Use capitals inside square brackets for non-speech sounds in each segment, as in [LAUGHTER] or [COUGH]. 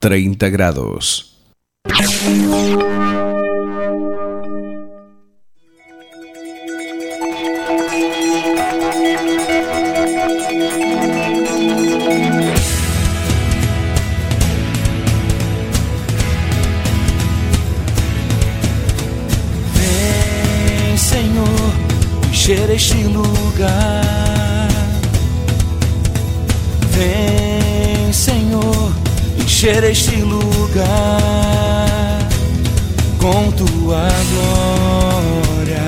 30 grados. Encher este lugar. Vem, encher este lugar com tua glória,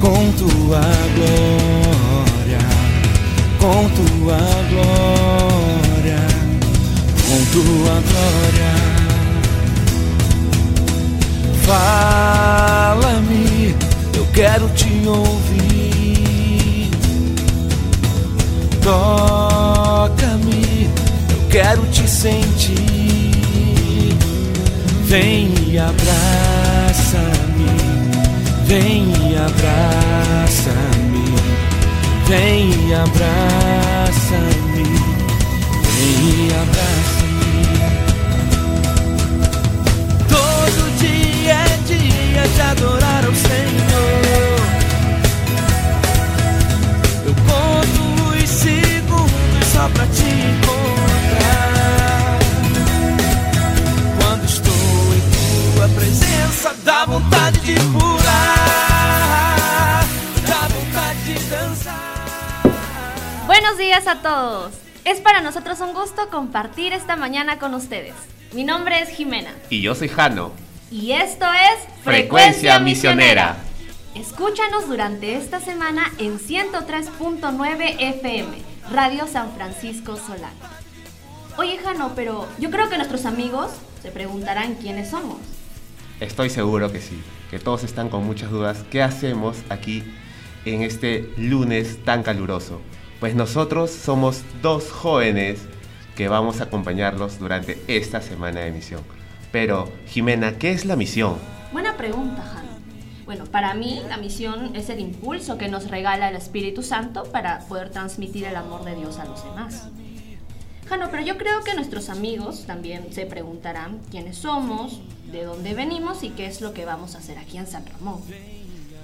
com tua glória, com tua glória, com tua glória. Fala-me, eu quero te ouvir. Toca-me, quero te sentir. Vem e abraça-me, vem e abraça-me, vem e abraça-me, vem e abraça-me. Todo dia é dia de adorar ao Senhor. A todos. Es para nosotros un gusto compartir esta mañana con ustedes. Mi nombre es Jimena Y yo soy Jano. y esto es Frecuencia Misionera. Escúchanos durante esta semana en 103.9 FM, Radio San Francisco Solano. Oye Jano, pero yo creo que nuestros amigos se preguntarán quiénes somos. Estoy seguro que sí, que todos están con muchas dudas. ¿Qué hacemos aquí en este lunes tan caluroso? Pues nosotros somos dos jóvenes que vamos a acompañarlos durante esta semana de misión. Pero, Jimena, ¿qué es la misión? Buena pregunta, Jano. Bueno, para mí la misión es el impulso que nos regala el Espíritu Santo para poder transmitir el amor de Dios a los demás. Jano, pero yo creo que nuestros amigos también se preguntarán quiénes somos, de dónde venimos y qué es lo que vamos a hacer aquí en San Ramón.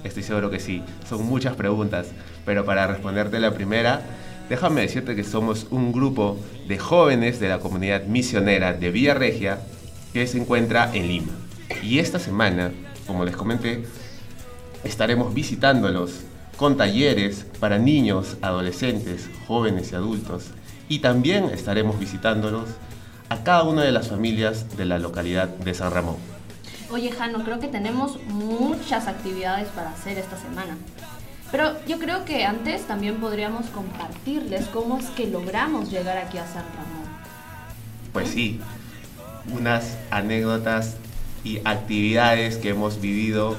Estoy seguro que sí, son muchas preguntas, pero para responderte la primera, déjame decirte que somos un grupo de jóvenes de la comunidad misionera de Villa Regia que se encuentra en Lima. Y esta semana, como les comenté, estaremos visitándolos con talleres para niños, adolescentes, jóvenes y adultos. Y también estaremos visitándolos a cada una de las familias de la localidad de San Ramón. Oye, Jano, creo que tenemos muchas actividades para hacer esta semana. Pero yo creo que antes también podríamos compartirles cómo es que logramos llegar aquí a San Ramón. Pues sí, unas anécdotas y actividades que hemos vivido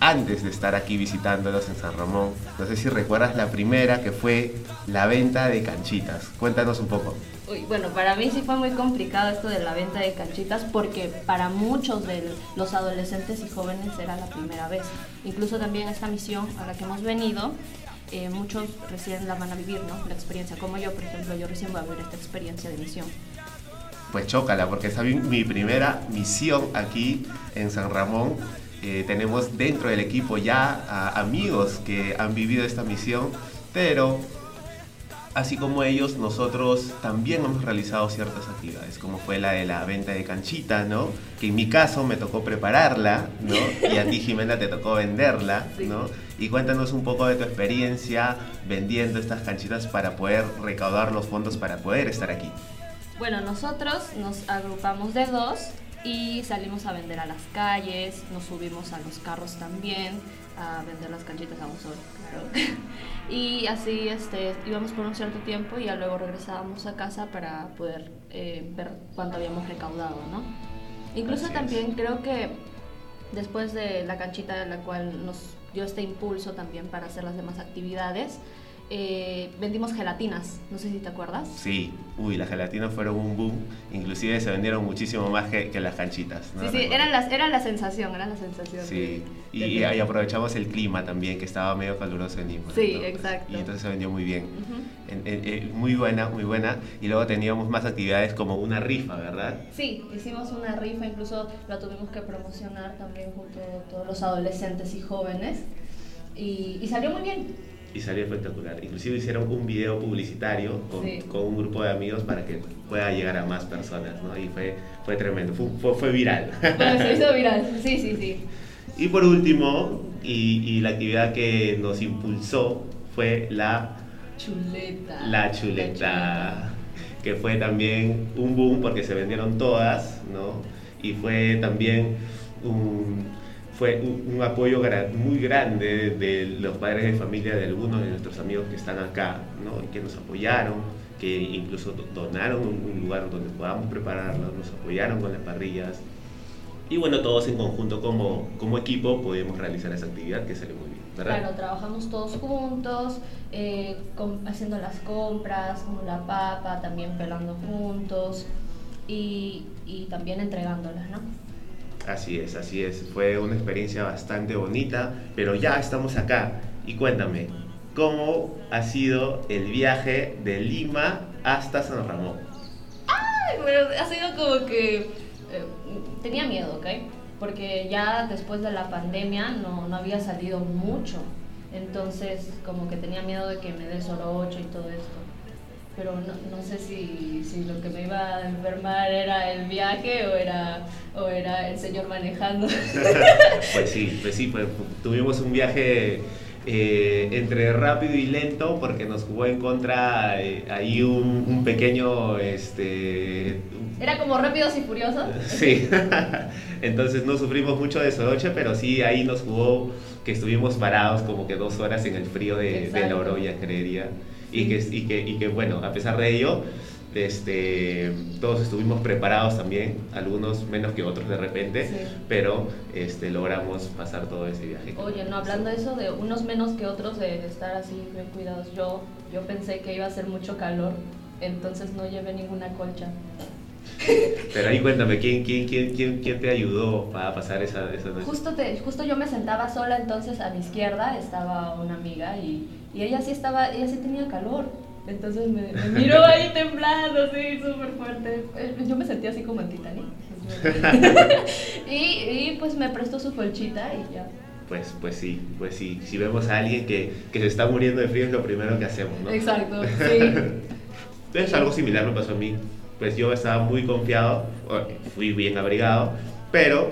antes de estar aquí visitándolos en San Ramón. No sé si recuerdas la primera que fue la venta de canchitas. Cuéntanos un poco. Uy, bueno, para mí sí fue muy complicado esto de la venta de canchitas porque para muchos de los adolescentes y jóvenes era la primera vez. Incluso también esta misión a la que hemos venido, eh, muchos recién la van a vivir, ¿no? La experiencia, como yo, por ejemplo, yo recién voy a vivir esta experiencia de misión. Pues chócala, porque es mi primera misión aquí en San Ramón. Eh, tenemos dentro del equipo ya amigos que han vivido esta misión, pero así como ellos, nosotros también hemos realizado ciertas actividades, como fue la de la venta de canchita, ¿no? Que en mi caso me tocó prepararla, ¿no? Y a ti, Jimena, te tocó venderla, ¿no? Y cuéntanos un poco de tu experiencia vendiendo estas canchitas para poder recaudar los fondos para poder estar aquí. Bueno, nosotros nos agrupamos de dos y salimos a vender a las calles, nos subimos a los carros también, a vender las canchitas a un sol, claro. [LAUGHS] y así este, íbamos por un cierto tiempo y ya luego regresábamos a casa para poder eh, ver cuánto habíamos recaudado, ¿no? Incluso Así es. también creo que después de la canchita de la cual nos dio este impulso también para hacer las demás actividades, eh, vendimos gelatinas, no sé si te acuerdas. Sí, uy, las gelatinas fueron un boom, inclusive se vendieron muchísimo más que, que las canchitas. ¿no? Sí, sí, era la, era la sensación, era la sensación. Sí, de- y, de- y ahí aprovechamos el clima también, que estaba medio caluroso en Lima. Sí, exacto. Y entonces se vendió muy bien. Ujú. en- en- en- muy buena, muy buena. Y luego teníamos más actividades como una rifa, ¿verdad? Sí, hicimos una rifa, incluso la tuvimos que promocionar también junto a todos los adolescentes y jóvenes. Y, y salió muy bien. Y salió espectacular. Inclusive hicieron un video publicitario con, Sí. con un grupo de amigos para que pueda llegar a más personas, ¿no? Y fue, fue tremendo, fue, fue, fue viral. Bueno, se hizo viral. [LAUGHS] Sí, sí, sí. y por último, y, y la actividad que nos impulsó fue la, Chuleta. la chuleta, que fue también un boom porque se vendieron todas, ¿no? Y fue también un, fue un, apoyo muy grande de los padres de familia de algunos de nuestros amigos que están acá, ¿no? Que nos apoyaron, que incluso do- donaron un, lugar donde podamos prepararlo, nos apoyaron con las parrillas. Y bueno, todos en conjunto como, equipo pudimos realizar esa actividad que salió muy bien, ¿verdad? Claro, trabajamos todos juntos, eh, haciendo las compras, como la papa, también pelando juntos y, y también entregándolas, ¿no? Así es, así es. Fue una experiencia bastante bonita, pero ya estamos acá. Y cuéntame, ¿cómo ha sido el viaje de Lima hasta San Ramón? Ay, pero ha sido como que eh, tenía miedo, ¿ok? Porque ya después de la pandemia no, no había salido mucho. Entonces, como que tenía miedo de que me dé sorocho y todo esto. Pero no, no sé si, si lo que me iba a enfermar era el viaje o era, o era el señor manejando. [LAUGHS] Pues sí, pues sí, pues, tuvimos un viaje eh, entre rápido y lento porque nos jugó en contra eh, ahí un, un pequeño, este, Era como rápidos y furiosos. Sí, [LAUGHS] entonces no sufrimos mucho de soroche, pero sí ahí nos jugó que estuvimos parados como que dos horas en el frío de, de la. Oroya, creería. Y que, y, que, y que bueno, a pesar de ello, este, todos estuvimos preparados también, algunos menos que otros de repente, Sí. pero este, logramos pasar todo ese viaje. Oye, no, hablando de eso, de unos menos que otros, de estar así bien cuidados, yo, yo pensé que iba a hacer mucho calor, entonces no llevé ninguna colcha. Pero ahí cuéntame, ¿quién, quién, quién, quién, quién te ayudó para pasar esa, esa noche? Justo, te, justo yo me sentaba sola, entonces a mi izquierda estaba una amiga y, y ella sí estaba, ella sí tenía calor. Entonces me, me [LAUGHS] miró ahí temblando, así, súper fuerte. Eh, Yo me sentía así como en Titanic. [LAUGHS] y, y pues me prestó su colchita y ya. Pues, pues sí, pues sí. Si vemos a alguien que, que se está muriendo de frío es lo primero que hacemos, ¿no? Exacto, [LAUGHS] sí. Entonces algo similar me pasó a mí. Pues yo estaba muy confiado, fui bien abrigado, pero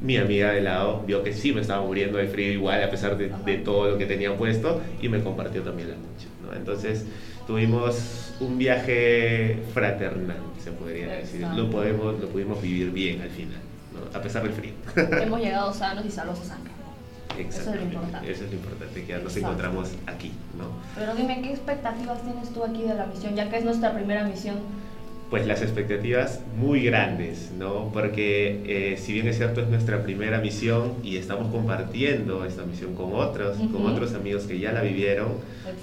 mi amiga de lado vio que sí me estaba muriendo de frío igual a pesar de, de todo lo que tenía puesto y me compartió también la noche. ¿no? Entonces tuvimos un viaje fraternal, se podría decir. Lo, podemos, lo pudimos vivir bien al final, ¿no? a pesar del frío. [LAUGHS] Hemos llegado sanos y salvos a San. Eso es lo importante. Eso es lo importante, que ya nos Exacto. encontramos aquí, ¿no? Pero dime, ¿qué expectativas tienes tú aquí de la misión? Ya que es nuestra primera misión. Pues las expectativas muy grandes, ¿no? Porque eh, si bien es cierto es nuestra primera misión y estamos compartiendo esta misión con otros, con Ujú. otros amigos que ya la vivieron,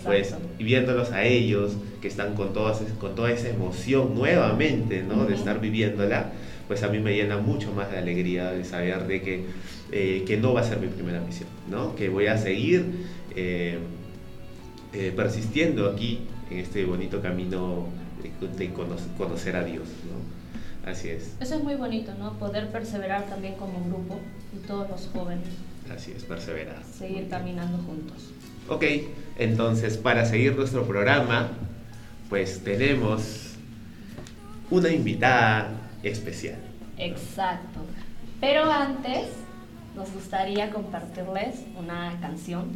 pues y viéndolos a ellos que están con, todas, con toda esa emoción nuevamente, ¿no? De estar viviéndola, pues a mí me llena mucho más de alegría de saber de que, eh, que no va a ser mi primera misión, ¿no? Que voy a seguir eh, persistiendo aquí en este bonito camino de, de cono- conocer a Dios, ¿no? Así es, Eso es muy bonito, ¿no? Poder perseverar también como grupo y todos los jóvenes, así es, perseverar. seguir caminando juntos. Ok, entonces para seguir nuestro programa, pues tenemos una invitada especial. Exacto. Pero antes nos gustaría compartirles una canción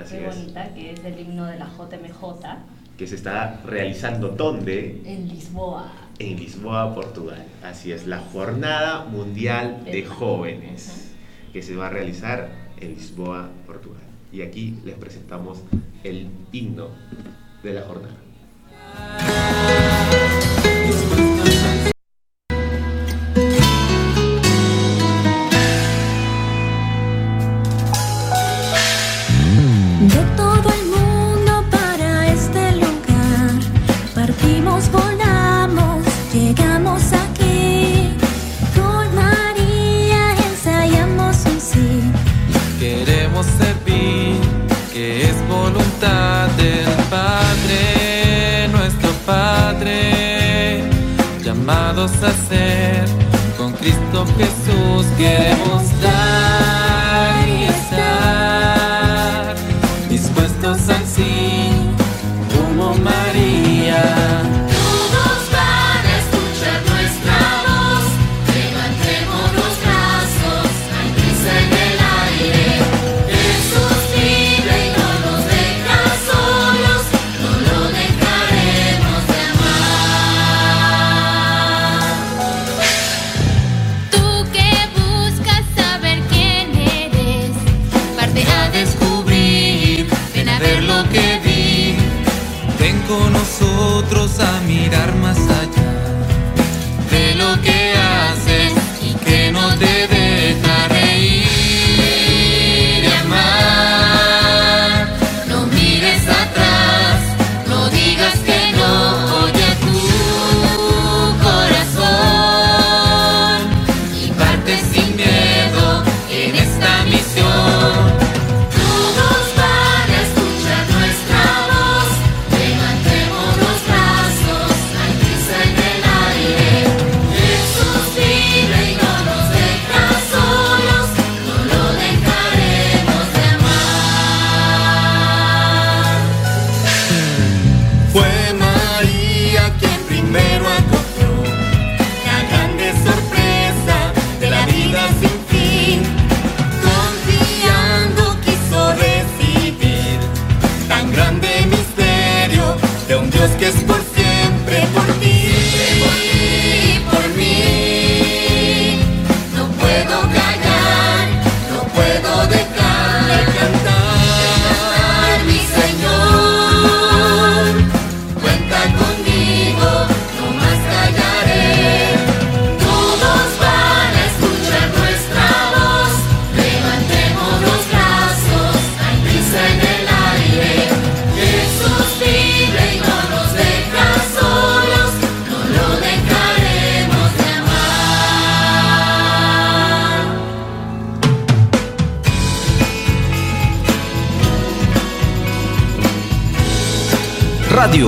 Así muy es. bonita que es del himno de la JMJ que se está realizando ¿dónde? en Lisboa. En Lisboa, Portugal. Así es, la Jornada Mundial de. Jóvenes, que se va a realizar en Lisboa, Portugal. Y aquí les presentamos el himno de la jornada. Cristo Jesús queremos dar y estar dispuestos así como María.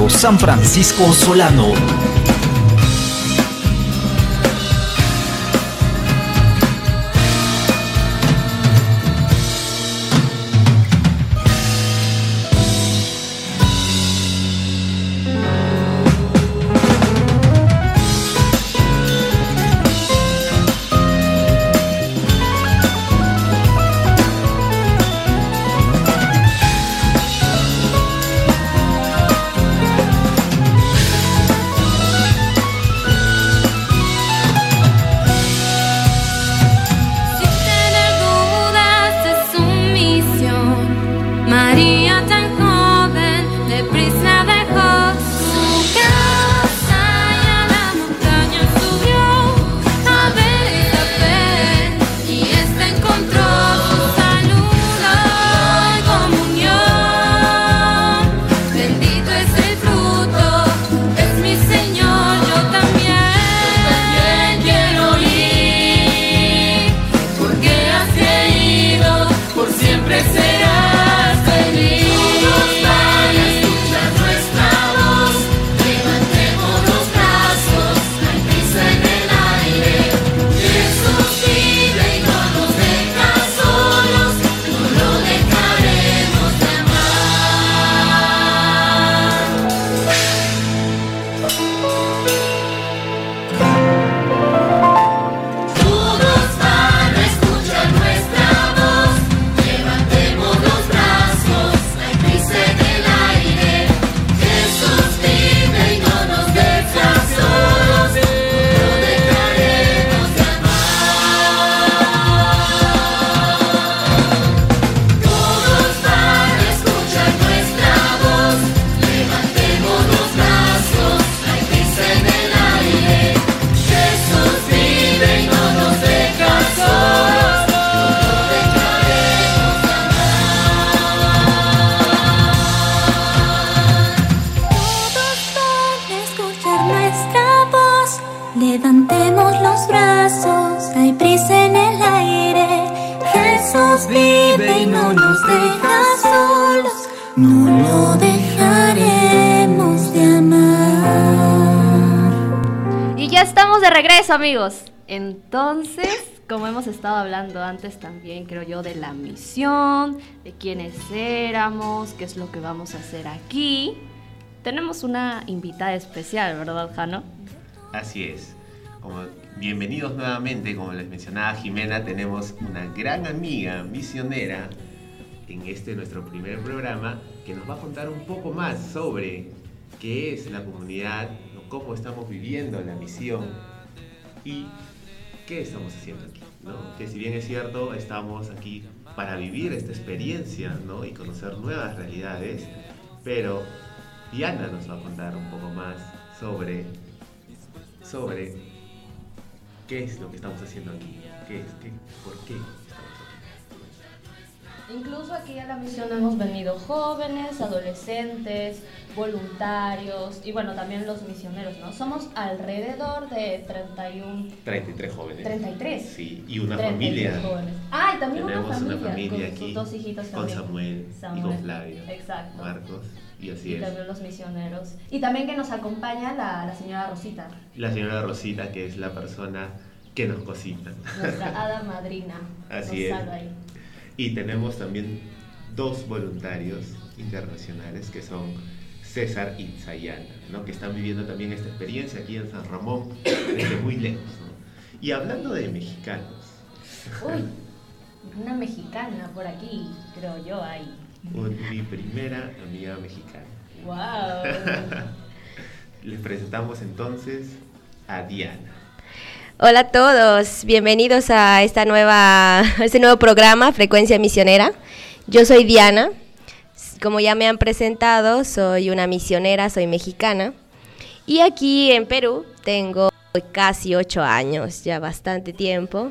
San Francisco Solano. Amigos. Entonces, como hemos estado hablando antes también, creo yo, de la misión, de quiénes éramos, qué es lo que vamos a hacer aquí. Tenemos una invitada especial, ¿verdad, Jano? Así es. Bienvenidos nuevamente, como les mencionaba Jimena, tenemos una gran amiga misionera en este nuestro primer programa que nos va a contar un poco más sobre qué es la comunidad, cómo estamos viviendo la misión y qué estamos haciendo aquí. ¿no? Que si bien es cierto, estamos aquí para vivir esta experiencia ¿no? y conocer nuevas realidades, pero Diana nos va a contar un poco más sobre, sobre qué es lo que estamos haciendo aquí, qué es, qué, por qué. Incluso aquí a la misión hemos venido jóvenes, adolescentes, voluntarios y bueno, también los misioneros, ¿no? Somos alrededor de 31... 33 jóvenes. 33. Sí, y una 33 familia. jóvenes. Ah, y también Tenemos una familia, una familia con aquí sus dos hijitos con también. Samuel, y Samuel. con Flavio, Exacto. Marcos, y así y es. también los misioneros. Y también que nos acompaña la, la señora Rosita, La señora Rosita, que es la persona que nos cocina. nuestra hada [LAUGHS] madrina. Así nos es. salva ahí. Y tenemos también dos voluntarios internacionales que son César y Sayana, ¿no? que están viviendo también esta experiencia aquí en San Ramón desde muy lejos. ¿no? Y hablando de mexicanos, Uy, una mexicana por aquí, creo yo, un- mi primera amiga mexicana. ¡Wow! [LAUGHS] Les presentamos entonces a Diana. Hola a todos, bienvenidos a esta nueva, a este nuevo programa Frecuencia Misionera. Yo soy Diana, como ya me han presentado, soy una misionera, soy mexicana. Y aquí en Perú tengo casi ocho años, ya bastante tiempo.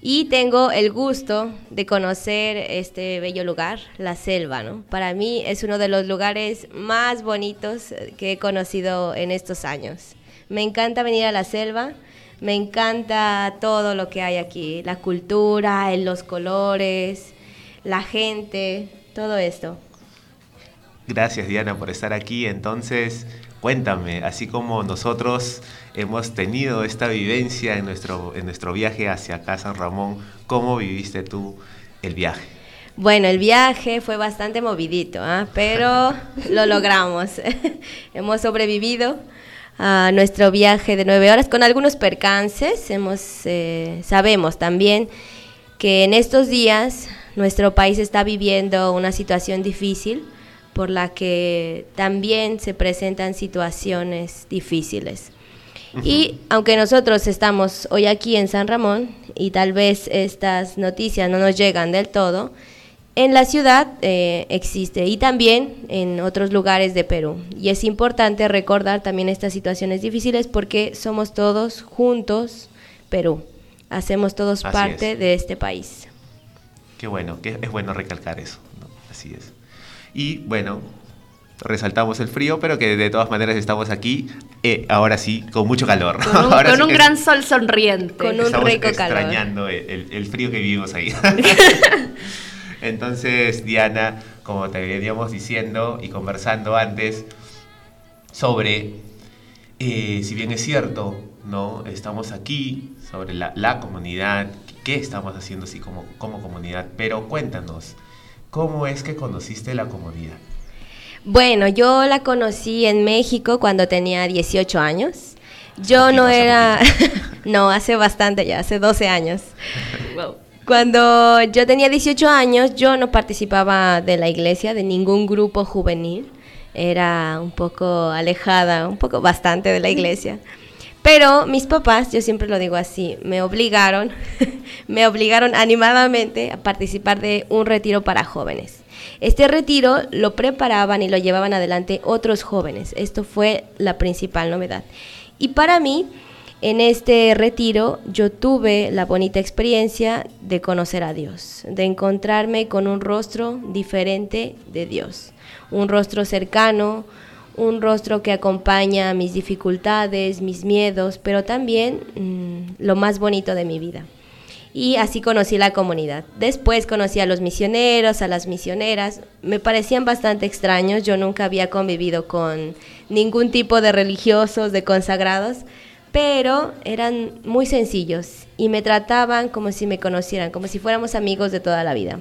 Y tengo el gusto de conocer este bello lugar, la selva, ¿no? Para mí es uno de los lugares más bonitos que he conocido en estos años. Me encanta venir a la selva, me encanta todo lo que hay aquí, la cultura, los colores, la gente, todo esto. Gracias Diana por estar aquí. Entonces, cuéntame, así como nosotros hemos tenido esta vivencia en nuestro, en nuestro viaje hacia acá, San Ramón, ¿cómo viviste tú el viaje? Bueno, el viaje fue bastante movidito, ¿ah? pero [LAUGHS] lo logramos. [LAUGHS] Hemos sobrevivido a nuestro viaje de nueve horas con algunos percances. Hemos, eh, sabemos también que en estos días nuestro país está viviendo una situación difícil por la que también se presentan situaciones difíciles. Y aunque nosotros estamos hoy aquí en San Ramón y tal vez estas noticias no nos llegan del todo, en la ciudad eh, existe y también en otros lugares de Perú. Y es importante recordar también estas situaciones difíciles porque somos todos juntos Perú. Hacemos todos Así parte es. de este país. Qué bueno, que es bueno recalcar eso. ¿no? Así es. Y bueno, resaltamos el frío, pero que de todas maneras estamos aquí, eh, ahora sí, con mucho calor. Con un, [LAUGHS] Ahora con sí un gran sol sonriente. Con un estamos rico calor. extrañando el, el- el frío que vivimos ahí. [LAUGHS] [LAUGHS] Entonces, Diana, como te veníamos diciendo y conversando antes, sobre, eh, si bien es cierto, ¿no? Estamos aquí sobre la, la comunidad, qué estamos haciendo así como, como comunidad, pero cuéntanos, ¿cómo es que conociste la comunidad? Bueno, yo la conocí en México cuando tenía 18 años. Yo no era, [LAUGHS] no, hace bastante ya, hace 12 años. [LAUGHS] Cuando yo tenía 18 años, yo no participaba de la iglesia, de ningún grupo juvenil. Era un poco alejada, un poco bastante de la iglesia. Pero mis papás, yo siempre lo digo así, me obligaron, [LAUGHS] me obligaron animadamente a participar de un retiro para jóvenes. Este retiro lo preparaban y lo llevaban adelante otros jóvenes. Esto fue la principal novedad. Y para mí, en este retiro yo tuve la bonita experiencia de conocer a Dios, de encontrarme con un rostro diferente de Dios, un rostro cercano, un rostro que acompaña mis dificultades, mis miedos, pero también mm, lo más bonito de mi vida. Y así conocí la comunidad. Después conocí a los misioneros, a las misioneras. Me parecían bastante extraños. Yo nunca había convivido con ningún tipo de religiosos, de consagrados. Pero eran muy sencillos y me trataban como si me conocieran, como si fuéramos amigos de toda la vida.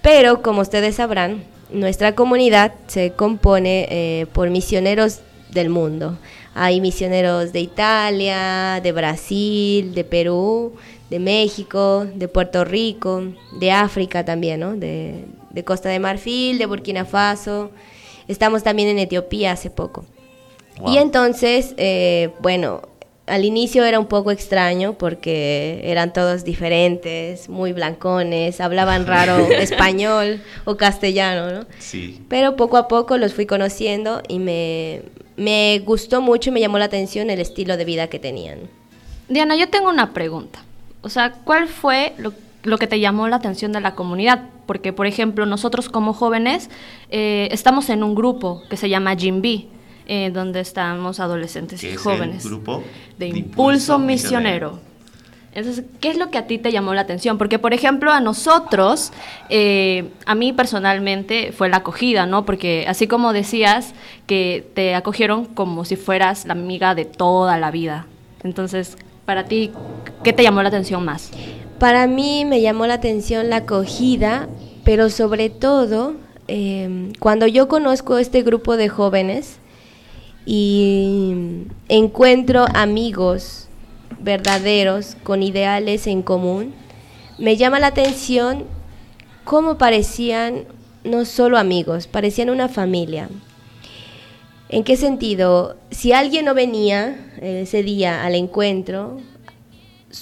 Pero como ustedes sabrán, nuestra comunidad se compone eh, por misioneros del mundo. Hay misioneros de Italia, de Brasil, de Perú, de México, de Puerto Rico, de África también, ¿no? De, de Costa de Marfil, de Burkina Faso. Estamos también en Etiopía hace poco. Wow. Y entonces, eh, bueno, al inicio era un poco extraño porque eran todos diferentes, muy blancones, hablaban [LAUGHS] raro español o castellano, ¿no? Sí. Pero poco a poco los fui conociendo y me, me gustó mucho y me llamó la atención el estilo de vida que tenían. Diana, yo tengo una pregunta. O sea, ¿cuál fue lo, lo que te llamó la atención de la comunidad? Porque, por ejemplo, nosotros como jóvenes eh, estamos en un grupo que se llama Jimbi, eh, donde estamos adolescentes y es jóvenes. el grupo de impulso misionero. Entonces, ¿qué es lo que a ti te llamó la atención? Porque, por ejemplo, a nosotros, eh, a mí personalmente fue la acogida, ¿no? Porque así como decías que te acogieron como si fueras la amiga de toda la vida. Entonces, para ti, ¿qué te llamó la atención más? Para mí me llamó la atención la acogida, pero sobre todo eh, cuando yo conozco este grupo de jóvenes y encuentro amigos verdaderos con ideales en común, me llama la atención cómo parecían no solo amigos, parecían una familia. ¿En qué sentido? Si alguien no venía eh, ese día al encuentro,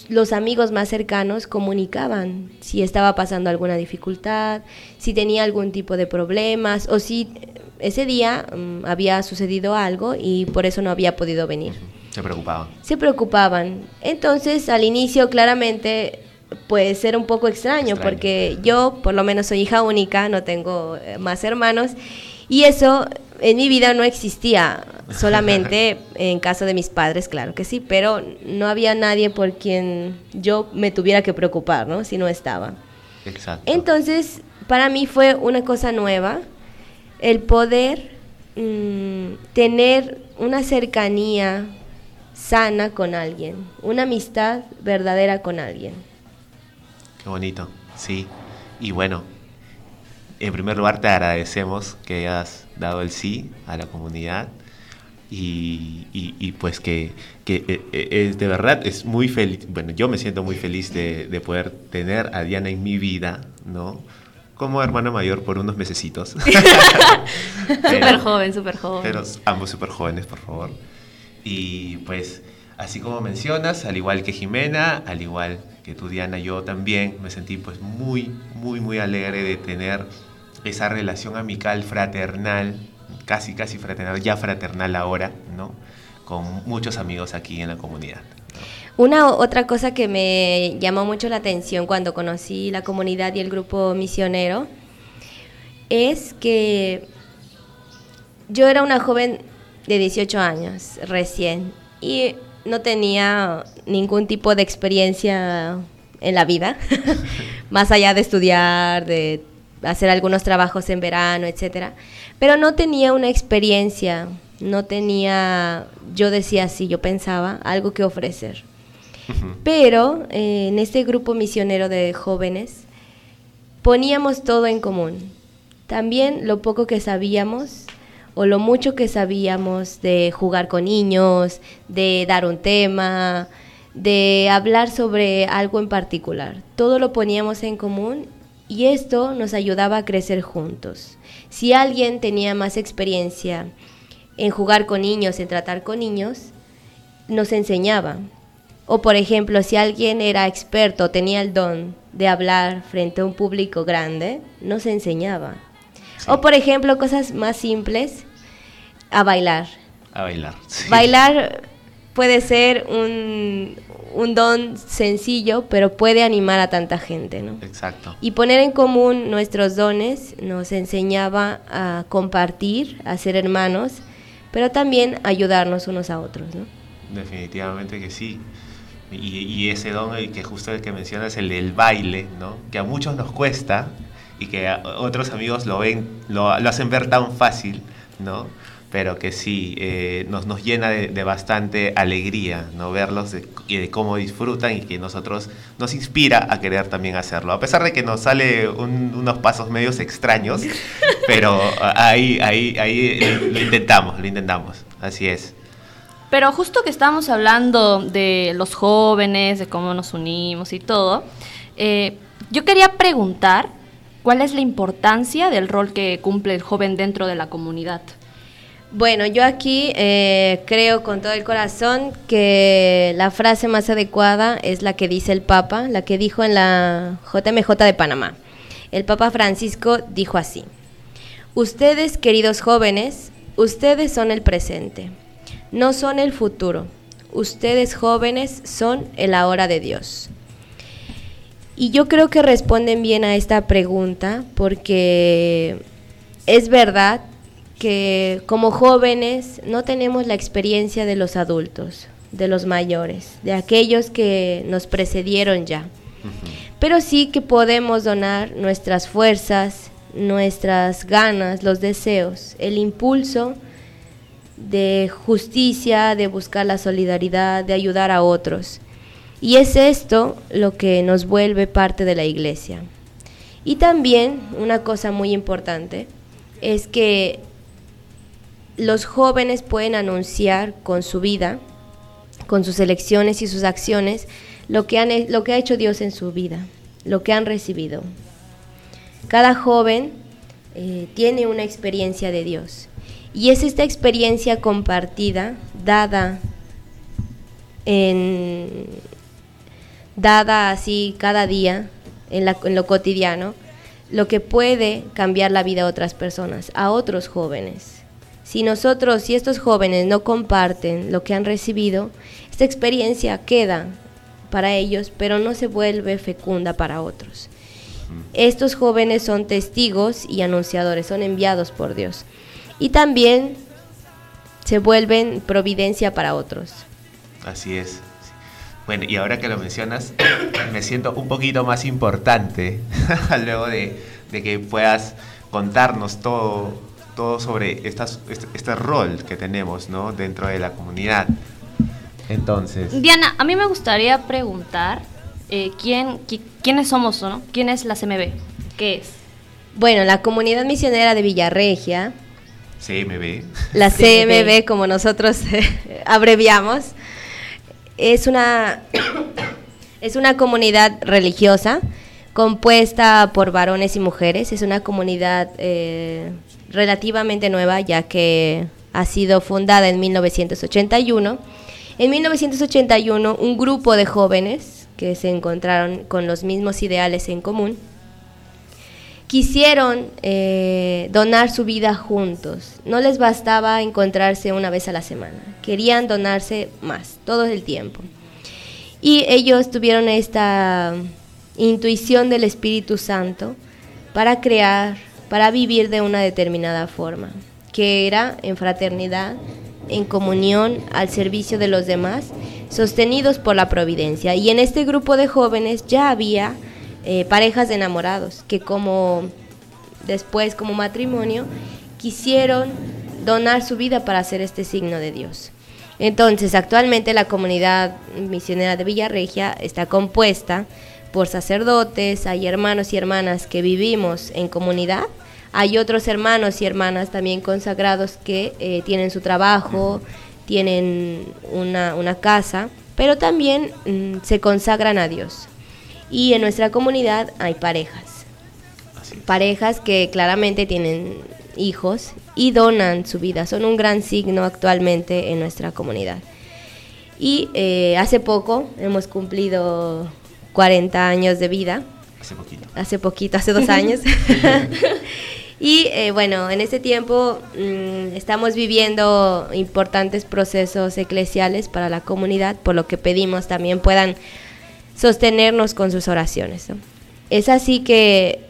los amigos más cercanos comunicaban si estaba pasando alguna dificultad, si tenía algún tipo de problemas o si ese día mm, había sucedido algo y por eso no había podido venir. Se preocupaban. Se preocupaban. Entonces, al inicio, claramente, puede ser un poco extraño, Extraño. porque yo, por lo menos, soy hija única, no tengo eh, más hermanos, y eso en mi vida no existía, [LAUGHS] solamente en caso de mis padres, claro que sí, pero no había nadie por quien yo me tuviera que preocupar, ¿no? Si no estaba. Exacto. Entonces, para mí fue una cosa nueva el poder mm, tener una cercanía sana con alguien, una amistad verdadera con alguien. Qué bonito, sí. Y bueno, en primer lugar te agradecemos que hayas dado el sí a la comunidad y, y- pues que, que, eh, eh, es de verdad es muy feliz, bueno, yo me siento muy feliz de, de poder tener a Diana en mi vida, ¿no? Como hermana mayor por unos mesecitos. [LAUGHS] Súper joven, súper joven. Pero ambos súper jóvenes, por favor. Y pues, así como mencionas, al igual que Jimena, al igual que tú, Diana, yo también me sentí pues muy, muy, muy alegre de tener esa relación amical, fraternal, casi, casi fraternal, ya fraternal ahora, ¿no? Con muchos amigos aquí en la comunidad. Una otra cosa que me llamó mucho la atención cuando conocí la comunidad y el grupo misionero es que yo era una joven de 18 años recién y no tenía ningún tipo de experiencia en la vida, [LAUGHS] más allá de estudiar, de hacer algunos trabajos en verano, etcétera. Pero no tenía una experiencia, no tenía, yo decía así, yo pensaba, algo que ofrecer. Pero eh, en este grupo misionero de jóvenes poníamos todo en común. También lo poco que sabíamos o lo mucho que sabíamos de jugar con niños, de dar un tema, de hablar sobre algo en particular. Todo lo poníamos en común y esto nos ayudaba a crecer juntos. Si alguien tenía más experiencia en jugar con niños, en tratar con niños, nos enseñaba. O por ejemplo, si alguien era experto, tenía el don de hablar frente a un público grande, nos enseñaba. O por ejemplo, cosas más simples, a bailar. A bailar. sí. Bailar puede ser un, un don sencillo, pero puede animar a tanta gente, ¿no? Exacto. Y poner en común nuestros dones nos enseñaba a compartir, a ser hermanos, pero también ayudarnos unos a otros, ¿no? Definitivamente que sí. Y, ese don, el que justo el que mencionas, el del baile, ¿no? Que a muchos nos cuesta y que a otros amigos lo ven, lo hacen ver tan fácil, ¿no? Pero que sí, eh, nos, nos llena de, de bastante alegría, ¿no? Verlos de- y de cómo disfrutan y que nosotros nos inspira a querer también hacerlo. A pesar de que nos sale un- unos pasos medios extraños, [LAUGHS] pero ah, ahí, ahí, ahí lo intentamos, lo intentamos, así es. Pero justo que estamos hablando de los jóvenes, de cómo nos unimos y todo, eh, yo quería preguntar cuál es la importancia del rol que cumple el joven dentro de la comunidad. Bueno, yo aquí eh, creo con todo el corazón que la frase más adecuada es la que dice el Papa, la que dijo en la JMJ de Panamá. El Papa Francisco dijo así, ustedes queridos jóvenes, ustedes son el presente, no son el futuro, ustedes jóvenes son el ahora de Dios. Y yo creo que responden bien a esta pregunta porque es verdad que como jóvenes no tenemos la experiencia de los adultos, de los mayores, de aquellos que nos precedieron ya. Pero sí que podemos donar nuestras fuerzas, nuestras ganas, los deseos, el impulso de justicia, de buscar la solidaridad, de ayudar a otros. Y es esto lo que nos vuelve parte de la iglesia. Y también una cosa muy importante es que los jóvenes pueden anunciar con su vida, con sus elecciones y sus acciones, lo que, han, lo que ha hecho Dios en su vida, lo que han recibido. Cada joven eh, tiene una experiencia de Dios y es esta experiencia compartida, dada en dada así cada día en, la- en lo cotidiano, lo que puede cambiar la vida a otras personas, a otros jóvenes. Si nosotros, si estos jóvenes no comparten lo que han recibido, esta experiencia queda para ellos, pero no se vuelve fecunda para otros. Estos jóvenes son testigos y anunciadores, son enviados por Dios. Y también se vuelven providencia para otros. Así es. Bueno, y ahora que lo mencionas, [COUGHS] me siento un poquito más importante [LAUGHS] luego de, de que puedas contarnos todo, todo sobre estas, este, este rol que tenemos ¿no? dentro de la comunidad. Entonces, Diana, a mí me gustaría preguntar eh, ¿quién, qui- quiénes somos, ¿no? ¿Quién es la CMB? ¿Qué es? Bueno, la comunidad misionera de Villarregia, CMB. la [LAUGHS] CMB. CMB como nosotros abreviamos, es una, [COUGHS] es una comunidad religiosa compuesta por varones y mujeres. Es una comunidad eh, relativamente nueva ya que ha sido fundada en 1981. En 1981 un grupo de jóvenes que se encontraron con los mismos ideales en común quisieron eh, donar su vida juntos. No les bastaba encontrarse una vez a la semana. Querían donarse más, todo el tiempo. Y ellos tuvieron esta intuición del Espíritu Santo para crear, para vivir de una determinada forma, que era en fraternidad, en comunión, al servicio de los demás, sostenidos por la providencia. Y en este grupo de jóvenes ya había eh, parejas de enamorados que como después como matrimonio quisieron donar su vida para hacer este signo de Dios. Entonces, actualmente la comunidad misionera de Villarregia está compuesta por sacerdotes, hay hermanos y hermanas que vivimos en comunidad, hay otros hermanos y hermanas también consagrados que eh, tienen su trabajo, tienen una, una casa, pero también mm, se consagran a Dios. Y en nuestra comunidad hay parejas, parejas que claramente tienen hijos y donan su vida, son un gran signo actualmente en nuestra comunidad. Y eh, hace poco hemos cumplido 40 años de vida, Hace poquito. hace poquito, hace dos [LAUGHS] años. [LAUGHS] y eh, bueno, en ese tiempo mm, estamos viviendo importantes procesos eclesiales para la comunidad, por lo que pedimos también puedan sostenernos con sus oraciones. ¿no? Es así que,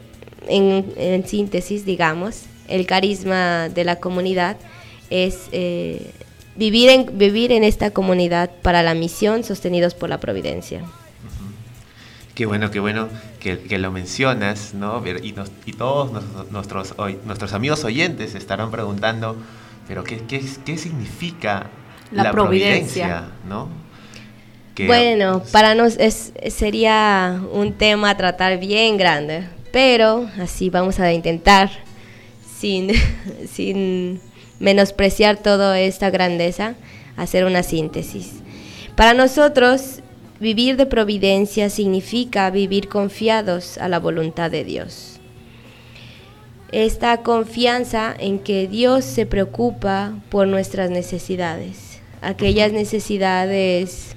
en, en síntesis, digamos, el carisma de la comunidad es eh, vivir, en, vivir en esta comunidad para la misión sostenidos por la providencia. Qué bueno, qué bueno que, que lo mencionas, ¿no? Y, nos- y todos nos- nuestros, amigos oyentes estarán preguntando, Pero ¿qué, qué, qué significa La la, providencia. providencia? ¿no? Que- Bueno, para nos es, sería un tema a tratar bien grande, pero así vamos a intentar, sin, [LAUGHS] sin menospreciar toda esta grandeza, hacer una síntesis. Para nosotros, vivir de providencia significa vivir confiados a la voluntad de Dios. Esta confianza en que Dios se preocupa por nuestras necesidades, aquellas necesidades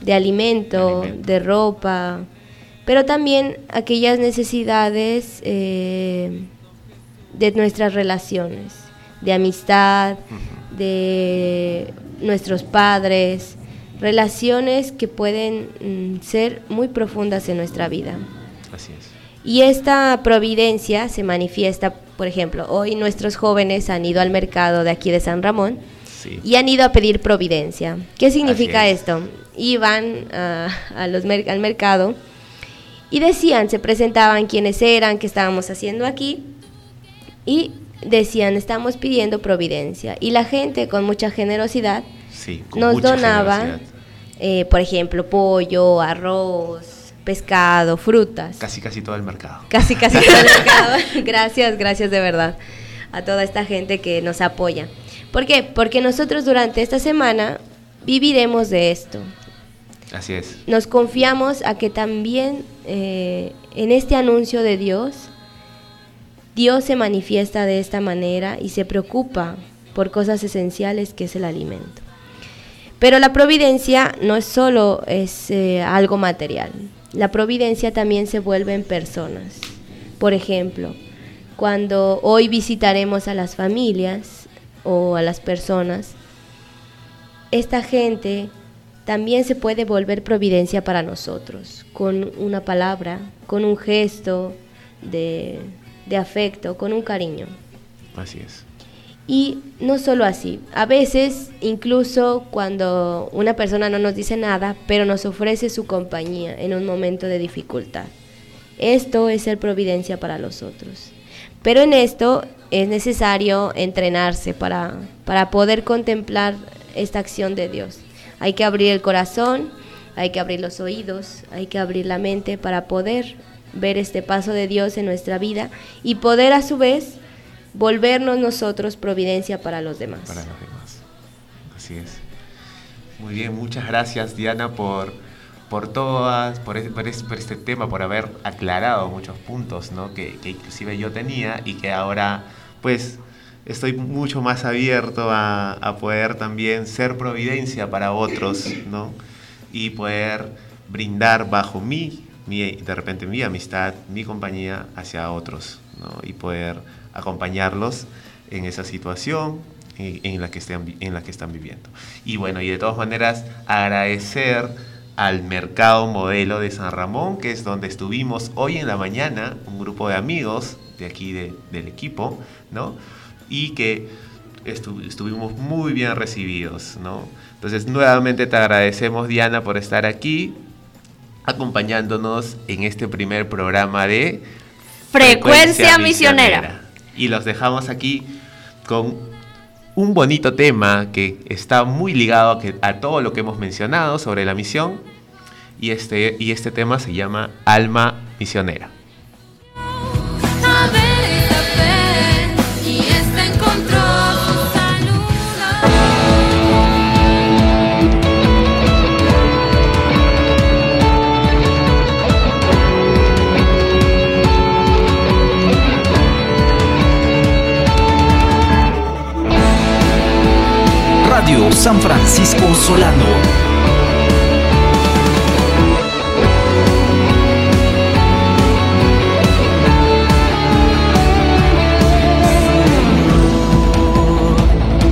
de alimento, De alimento. de ropa, pero también aquellas necesidades eh, de nuestras relaciones, de amistad, de nuestros padres, relaciones que pueden mm, ser muy profundas en nuestra vida. Así es. Y esta providencia se manifiesta, por ejemplo, hoy nuestros jóvenes han ido al mercado de aquí de San Ramón Sí. y han ido a pedir providencia. ¿Qué significa es. esto? Iban a, a los mer- al mercado y decían, se presentaban quiénes eran, qué estábamos haciendo aquí y decían, estamos pidiendo providencia. Y la gente con mucha generosidad Sí, con nos mucha donaba, generosidad. Eh, por ejemplo, pollo, arroz, pescado, frutas. Casi, casi todo el mercado. Casi, casi todo el [LAUGHS] mercado. [LAUGHS] Gracias, gracias de verdad a toda esta gente que nos apoya. ¿Por qué? Porque nosotros durante esta semana viviremos de esto. Así es. Nos confiamos a que también eh, en este anuncio de Dios, Dios se manifiesta de esta manera y se preocupa por cosas esenciales que es el alimento. Pero la providencia no es solo es, eh, algo material. La providencia también se vuelve en personas. Por ejemplo, cuando hoy visitaremos a las familias o a las personas, esta gente también se puede volver providencia para nosotros, con una palabra, con un gesto de, de afecto, con un cariño. Así es. Y no solo así, a veces incluso cuando una persona no nos dice nada, pero nos ofrece su compañía en un momento de dificultad. Esto es ser providencia para los otros. Pero en esto es necesario entrenarse para, para poder contemplar esta acción de Dios. Hay que abrir el corazón, hay que abrir los oídos, hay que abrir la mente para poder ver este paso de Dios en nuestra vida y poder a su vez volvernos nosotros providencia para los demás. Para los demás. Así es. Muy bien, muchas gracias Diana por, por todas, por, es- por es- por este tema, por haber aclarado muchos puntos ¿no? que, que inclusive yo tenía y que ahora pues estoy mucho más abierto a, a poder también ser providencia para otros ¿no? y poder brindar bajo mi, mi, de repente mi amistad, mi compañía hacia otros ¿no? y poder acompañarlos en esa situación en, en la que estén, en la que están viviendo. Y bueno, y de todas maneras agradecer al Mercado Modelo de San Ramón, que es donde estuvimos hoy en la mañana, un grupo de amigos de aquí de- del equipo, ¿no? Y que estu- estuvimos muy bien recibidos, ¿no? Entonces, nuevamente te agradecemos, Diana, por estar aquí, acompañándonos en este primer programa de Frecuencia misionera. Y los dejamos aquí con un bonito tema que está muy ligado a, todo lo que hemos mencionado sobre la misión. Y este, y este tema se llama Alma Misionera. San Francisco Solano.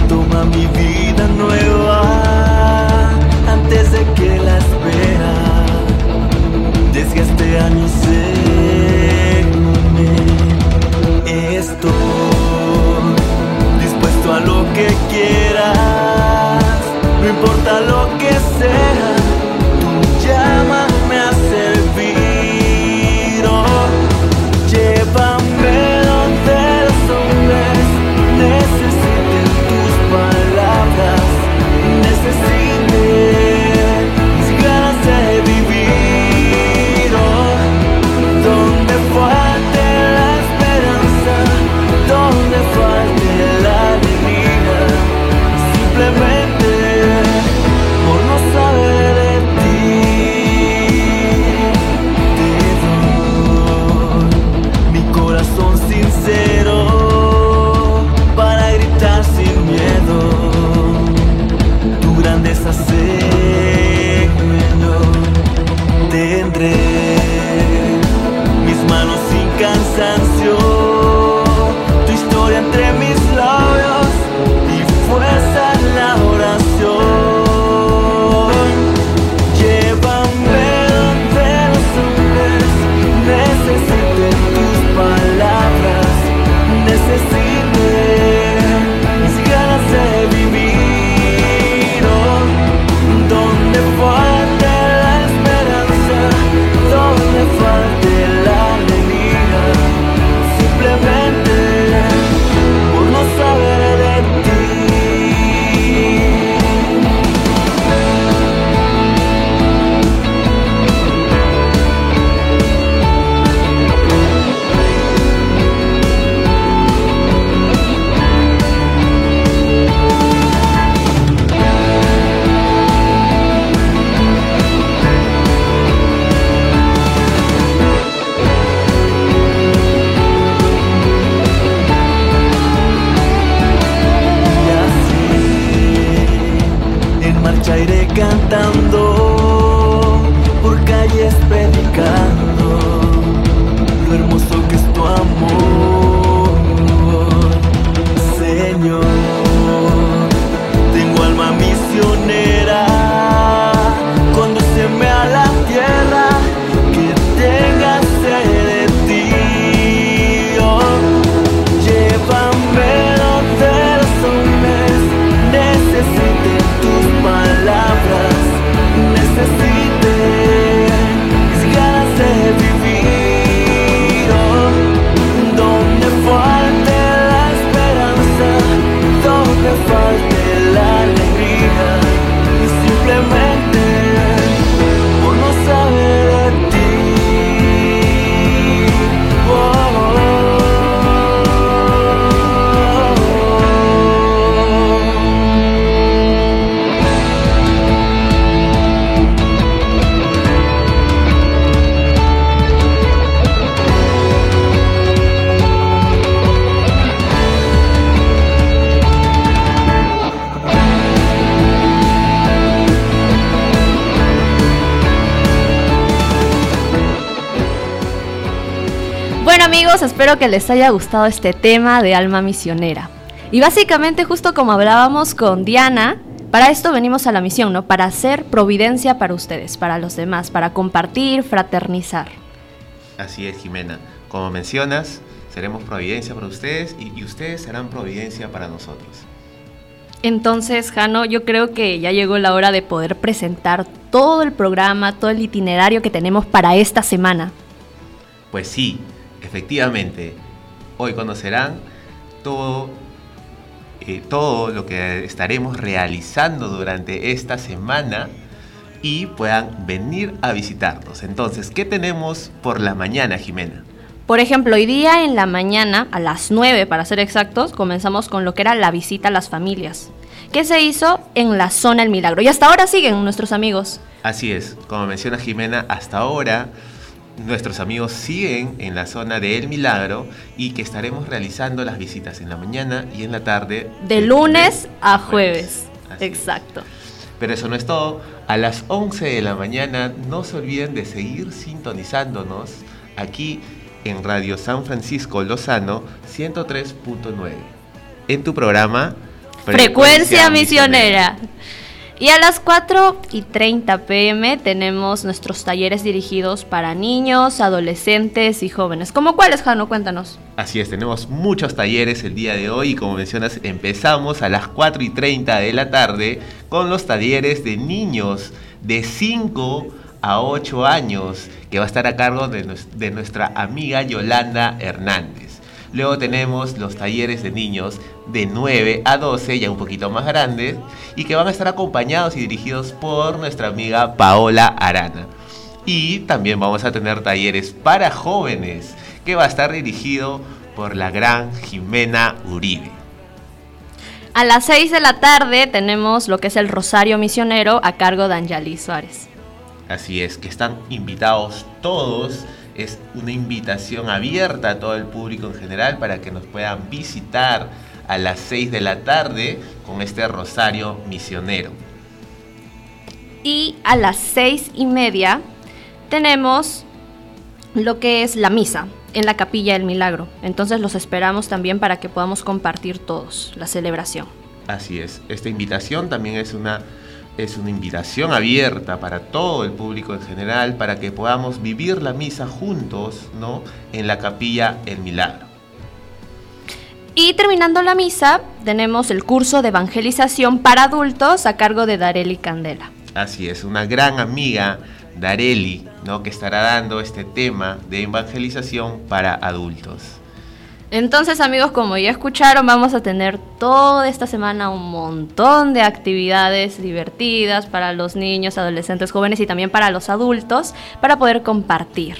Toma mi vida nueva antes de que la espera desgaste a mi. Estoy dispuesto a lo que quieras, no importa lo que sea. Tú llámame Espero que les haya gustado este tema de alma misionera. Y básicamente justo como hablábamos con Diana, para esto venimos a la misión, ¿no? Para hacer providencia para ustedes, para los demás, para compartir, fraternizar. Así es, Jimena. Como mencionas, seremos providencia para ustedes y, y ustedes serán providencia para nosotros. Entonces, Jano, yo creo que ya llegó la hora de poder presentar todo el programa, todo el itinerario que tenemos para esta semana. Pues sí, efectivamente, hoy conocerán todo, eh, todo lo que estaremos realizando durante esta semana y puedan venir a visitarnos. Entonces, ¿qué tenemos por la mañana, Jimena? Por ejemplo, hoy día en la mañana, a las 9 para ser exactos, comenzamos con lo que era la visita a las familias, que se hizo en la zona El Milagro. Y hasta ahora siguen nuestros amigos. Así es, como menciona Jimena, hasta ahora nuestros amigos siguen en la zona de El Milagro y que estaremos realizando las visitas en la mañana y en la tarde. De lunes a jueves. Exacto. Pero eso no es todo. A las 11 de la mañana no se olviden de seguir sintonizándonos aquí en Radio San Francisco Lozano 103.9. En tu programa Frecuencia Misionera. Y a las 4 y 30 pm tenemos nuestros talleres dirigidos para niños, adolescentes y jóvenes. ¿Cómo cuáles, Jano? Cuéntanos. Así es, tenemos muchos talleres el día de hoy y como mencionas empezamos a las 4 y 30 de la tarde con los talleres de niños de 5 a 8 años que va a estar a cargo de, de nuestra amiga Yolanda Hernández. Luego tenemos los talleres de niños de 9 a 12, ya un poquito más grandes, y que van a estar acompañados y dirigidos por nuestra amiga Paola Arana. Y también vamos a tener talleres para jóvenes, que va a estar dirigido por la gran Jimena Uribe. A las 6 de la tarde tenemos lo que es el Rosario Misionero a cargo de Anjali Suárez. Así es, que están invitados todos. Es una invitación abierta a todo el público en general para que nos puedan visitar a las 6 de la tarde con este rosario misionero. Y a las seis y media tenemos lo que es la misa en la capilla del milagro. Entonces los esperamos también para que podamos compartir todos la celebración. Así es. Esta invitación también es una, es una invitación abierta para todo el público en general, para que podamos vivir la misa juntos, ¿no? En la capilla El Milagro. Y terminando la misa, tenemos el curso de evangelización para adultos a cargo de Dareli Candela. Así es, una gran amiga, Dareli, ¿no? que estará dando este tema de evangelización para adultos. Entonces amigos, como ya escucharon, vamos a tener toda esta semana un montón de actividades divertidas para los niños, adolescentes, jóvenes y también para los adultos para poder compartir.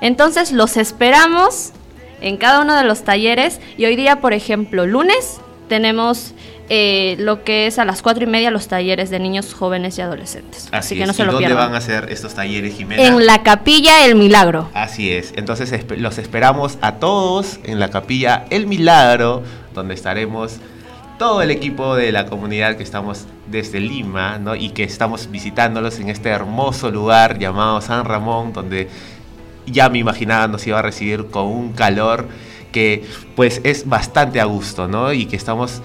Entonces los esperamos en cada uno de los talleres y hoy día, por ejemplo, lunes tenemos eh, lo que es a las cuatro y media los talleres de niños, jóvenes y adolescentes. Así, que es. no se ¿Y lo dónde pierdan. van a ser estos talleres, Jimena? En la capilla El Milagro. Así es, entonces los esperamos a todos en la capilla El Milagro, donde estaremos todo el equipo de la comunidad que estamos desde Lima, ¿no? Y que estamos visitándolos en este hermoso lugar llamado San Ramón, donde ya me imaginaba nos iba a recibir con un calor que pues es bastante a gusto, ¿no? Y que estamos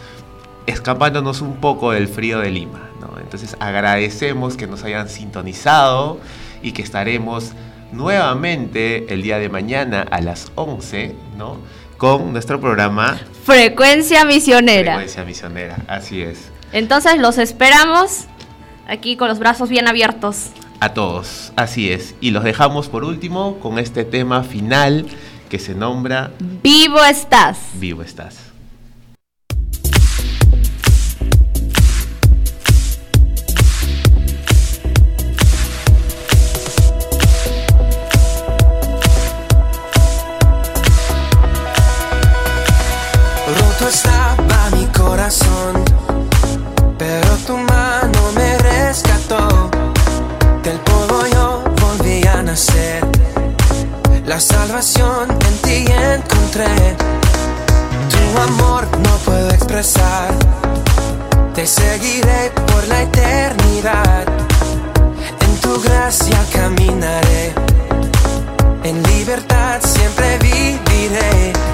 escapándonos un poco del frío de Lima, ¿no? Entonces agradecemos que nos hayan sintonizado y que estaremos nuevamente el día de mañana a las 11, ¿no? Con nuestro programa Frecuencia Misionera. Frecuencia Misionera, así es. Entonces los esperamos aquí con los brazos bien abiertos. A todos, así es. Y los dejamos por último con este tema final que se nombra Vivo estás. Vivo estás. La salvación en ti encontré. Tu amor no puedo expresar. Te seguiré por la eternidad. En tu gracia caminaré. En libertad siempre viviré.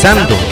Cuando